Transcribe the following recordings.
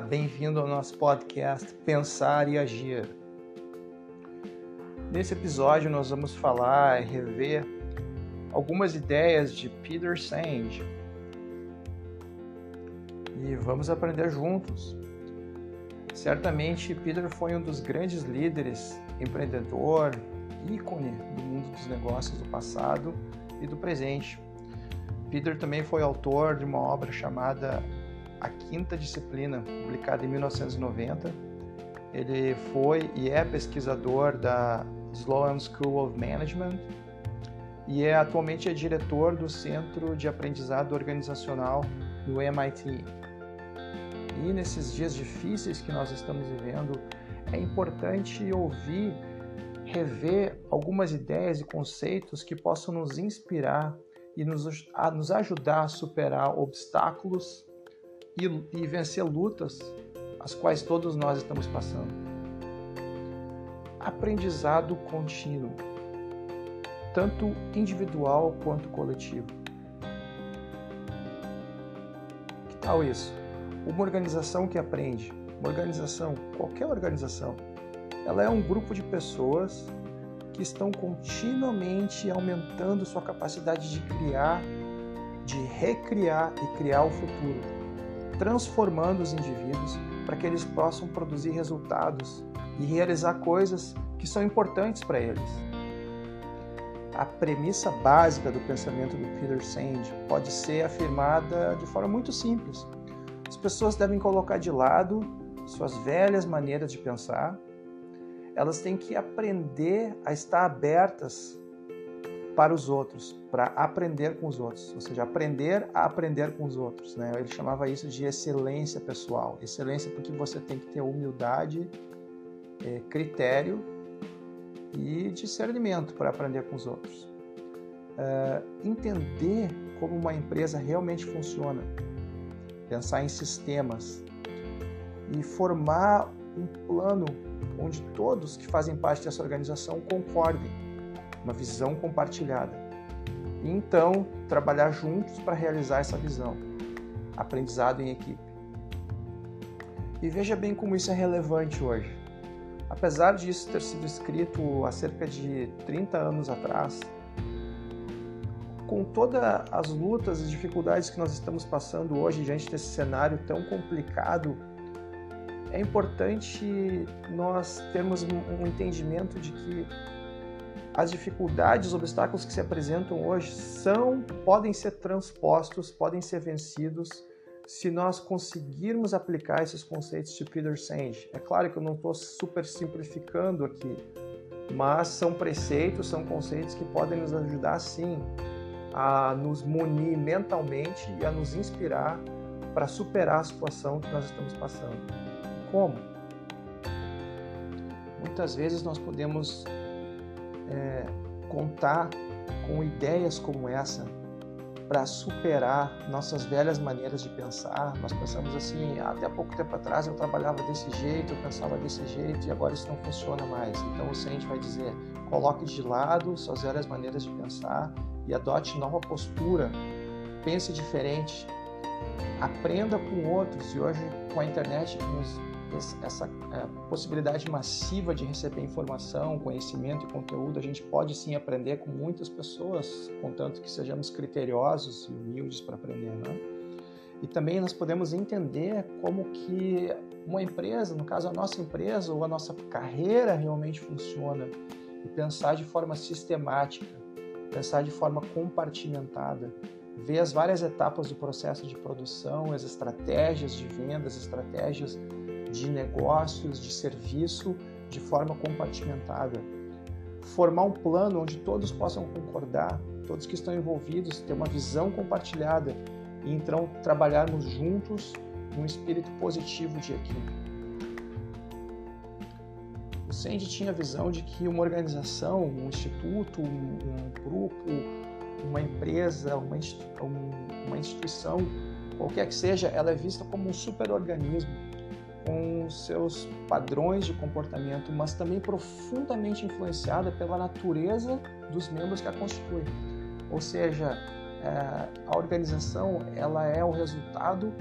Bem-vindo ao nosso podcast Pensar e Agir. Nesse episódio nós vamos falar e rever algumas ideias de Peter Senge. E vamos aprender juntos. Certamente Peter foi um dos grandes líderes, empreendedor, ícone do mundo dos negócios do passado e do presente. Peter também foi autor de uma obra chamada A Quinta Disciplina, publicada em 1990. Ele foi e é pesquisador da Sloan School of Management e é atualmente é diretor do Centro de Aprendizado Organizacional do MIT. E nesses dias difíceis que nós estamos vivendo, é importante ouvir, rever algumas ideias e conceitos que possam nos inspirar e nos, a nos ajudar a superar obstáculos e, e vencer lutas as quais todos nós estamos passando. Aprendizado contínuo, tanto individual quanto coletivo. Que tal isso? Uma organização que aprende, uma organização, qualquer organização, ela é um grupo de pessoas que estão continuamente aumentando sua capacidade de criar, de recriar e criar o futuro, transformando os indivíduos para que eles possam produzir resultados e realizar coisas que são importantes para eles. A premissa básica do pensamento do Peter Senge pode ser afirmada de forma muito simples. As pessoas devem colocar de lado suas velhas maneiras de pensar elas têm que aprender a estar abertas para os outros, para aprender com os outros, ou seja, aprender a aprender com os outros. Né? Ele chamava isso de excelência pessoal. Excelência porque você tem que ter humildade, é, critério e discernimento para aprender com os outros. É, entender como uma empresa realmente funciona, pensar em sistemas e formar um plano onde todos que fazem parte dessa organização concordem, uma visão compartilhada. E então, trabalhar juntos para realizar essa visão. Aprendizado em equipe. E veja bem como isso é relevante hoje. Apesar disso ter sido escrito há cerca de 30 anos atrás, com todas as lutas e dificuldades que nós estamos passando hoje diante desse cenário tão complicado é importante nós termos um entendimento de que as dificuldades, os obstáculos que se apresentam hoje são, podem ser transpostos, podem ser vencidos se nós conseguirmos aplicar esses conceitos de Peter Senge. É claro que eu não estou super simplificando aqui, mas são preceitos, são conceitos que podem nos ajudar sim a nos munir mentalmente e a nos inspirar para superar a situação que nós estamos passando. Como? Muitas vezes nós podemos é, contar com ideias como essa para superar nossas velhas maneiras de pensar. Nós pensamos assim, até pouco tempo atrás eu trabalhava desse jeito, eu pensava desse jeito e agora isso não funciona mais. Então o Sente vai dizer, coloque de lado suas velhas maneiras de pensar e adote nova postura. Pense diferente. Aprenda com outros e hoje com a internet essa é, possibilidade massiva de receber informação, conhecimento e conteúdo, a gente pode sim aprender com muitas pessoas, contanto que sejamos criteriosos e humildes para aprender, né? E também nós podemos entender como que uma empresa, no caso a nossa empresa ou a nossa carreira realmente funciona e pensar de forma sistemática, pensar de forma compartimentada, ver as várias etapas do processo de produção, as estratégias de vendas, estratégias de negócios, de serviço, de forma compartimentada. Formar um plano onde todos possam concordar, todos que estão envolvidos, ter uma visão compartilhada e então trabalharmos juntos num espírito positivo de equipe. O Sandy tinha a visão de que uma organização, um instituto, um, um grupo, uma empresa, uma, uma instituição, qualquer que seja, ela é vista como um superorganismo com seus padrões de comportamento, mas também profundamente influenciada pela natureza dos membros que a constituem. Ou seja, é, a organização ela é o resultado,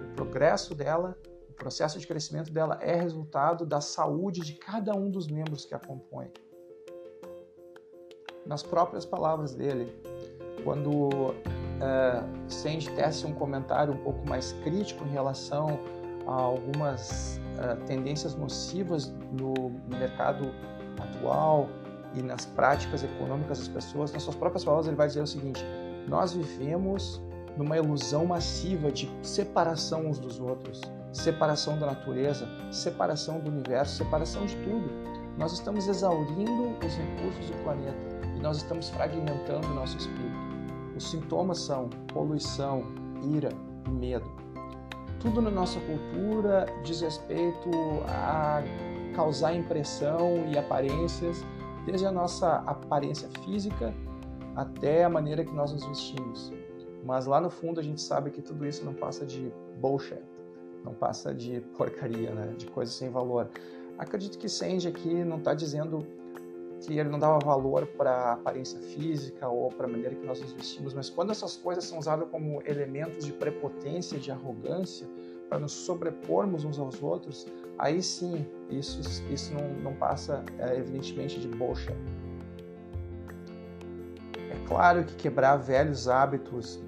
o progresso dela, o processo de crescimento dela é resultado da saúde de cada um dos membros que a compõem. Nas próprias palavras dele, quando uh, Sandy tece um comentário um pouco mais crítico em relação a algumas uh, tendências nocivas no mercado atual e nas práticas econômicas das pessoas, nas suas próprias palavras, ele vai dizer o seguinte: nós vivemos numa ilusão massiva de separação uns dos outros, separação da natureza, separação do universo, separação de tudo. Nós estamos exaurindo os recursos do planeta e nós estamos fragmentando o nosso espírito. Os sintomas são poluição, ira e medo. Tudo na nossa cultura diz respeito a causar impressão e aparências, desde a nossa aparência física até a maneira que nós nos vestimos. Mas lá no fundo a gente sabe que tudo isso não passa de bullshit, não passa de porcaria, né? de coisas sem valor. Acredito que Sandy aqui não está dizendo que ele não dava valor para a aparência física ou para a maneira que nós nos vestimos, mas quando essas coisas são usadas como elementos de prepotência, de arrogância, para nos sobrepormos uns aos outros, aí sim isso, isso não, não passa, é, evidentemente, de bullshit. É claro que quebrar velhos hábitos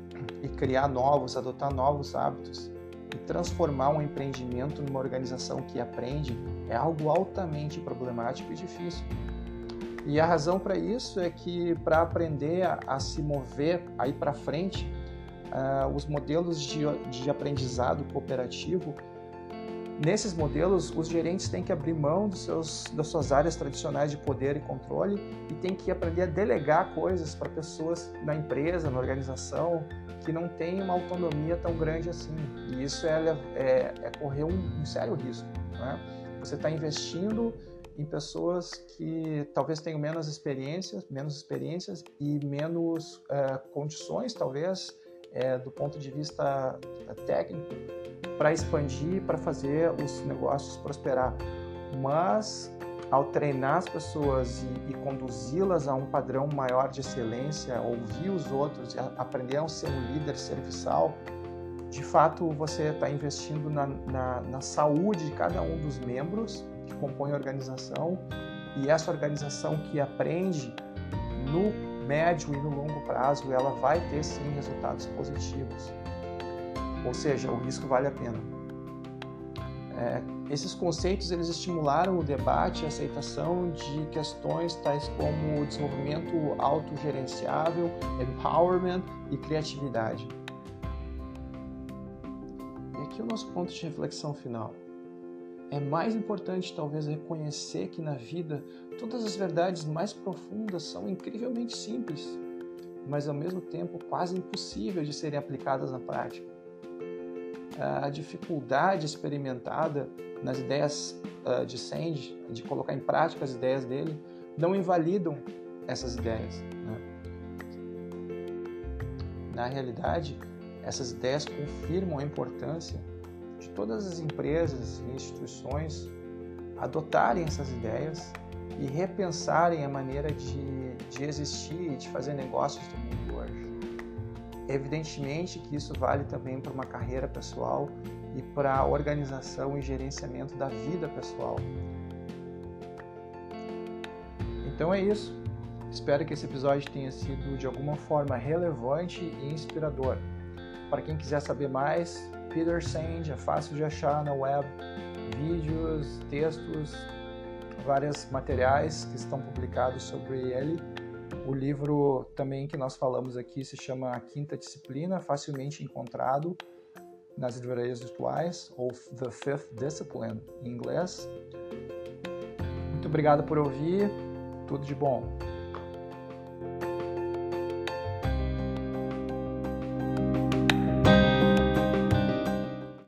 e criar novos, adotar novos hábitos e transformar um empreendimento numa organização que aprende é algo altamente problemático e difícil. E a razão para isso é que para aprender a, a, se mover aí para frente, uh, os modelos de, de aprendizado cooperativo Nesses modelos, os gerentes têm que abrir mão dos seus, das suas áreas tradicionais de poder e controle e têm que aprender a delegar coisas para pessoas na empresa, na organização, que não têm uma autonomia tão grande assim. E isso é, é, é correr um, um, sério risco. Né? Você está investindo em pessoas que talvez tenham menos experiências, menos experiências e menos é, condições, talvez, é, do ponto de vista é, técnico, para expandir, para fazer os negócios prosperar. Mas ao treinar as pessoas e, e conduzi-las a um padrão maior de excelência, ouvir os outros, aprender a ser um líder serviçal, de fato você está investindo na, na, na, saúde de cada um dos membros que compõem a organização e essa organização que aprende no médio e no longo prazo ela vai ter sim resultados positivos. Ou seja, o risco vale a pena. É, esses conceitos eles estimularam o debate e a aceitação de questões tais como desenvolvimento autogerenciável, empowerment e criatividade. E aqui o nosso ponto de reflexão final. É mais importante talvez reconhecer que na vida todas as verdades mais profundas são incrivelmente simples, mas ao mesmo tempo quase impossíveis de serem aplicadas na prática a dificuldade experimentada nas ideias uh, de Sandy, de colocar em prática as ideias dele, não invalidam essas ideias. Né? Na realidade, essas ideias confirmam a importância de todas as empresas e instituições adotarem essas ideias e repensarem a maneira de, de existir e de fazer negócios do mundo hoje. Evidentemente que isso vale também para uma carreira pessoal e para a organização e gerenciamento da vida pessoal. Então é isso. Espero que esse episódio tenha sido de alguma forma relevante e inspirador. Para quem quiser saber mais, Peter Sand é fácil de achar na web, vídeos, textos, vários materiais que estão publicados sobre ele o livro também que nós falamos aqui se chama A Quinta Disciplina, facilmente encontrado nas livrarias virtuais, ou The Fifth Discipline em inglês. Muito obrigado por ouvir, tudo de bom.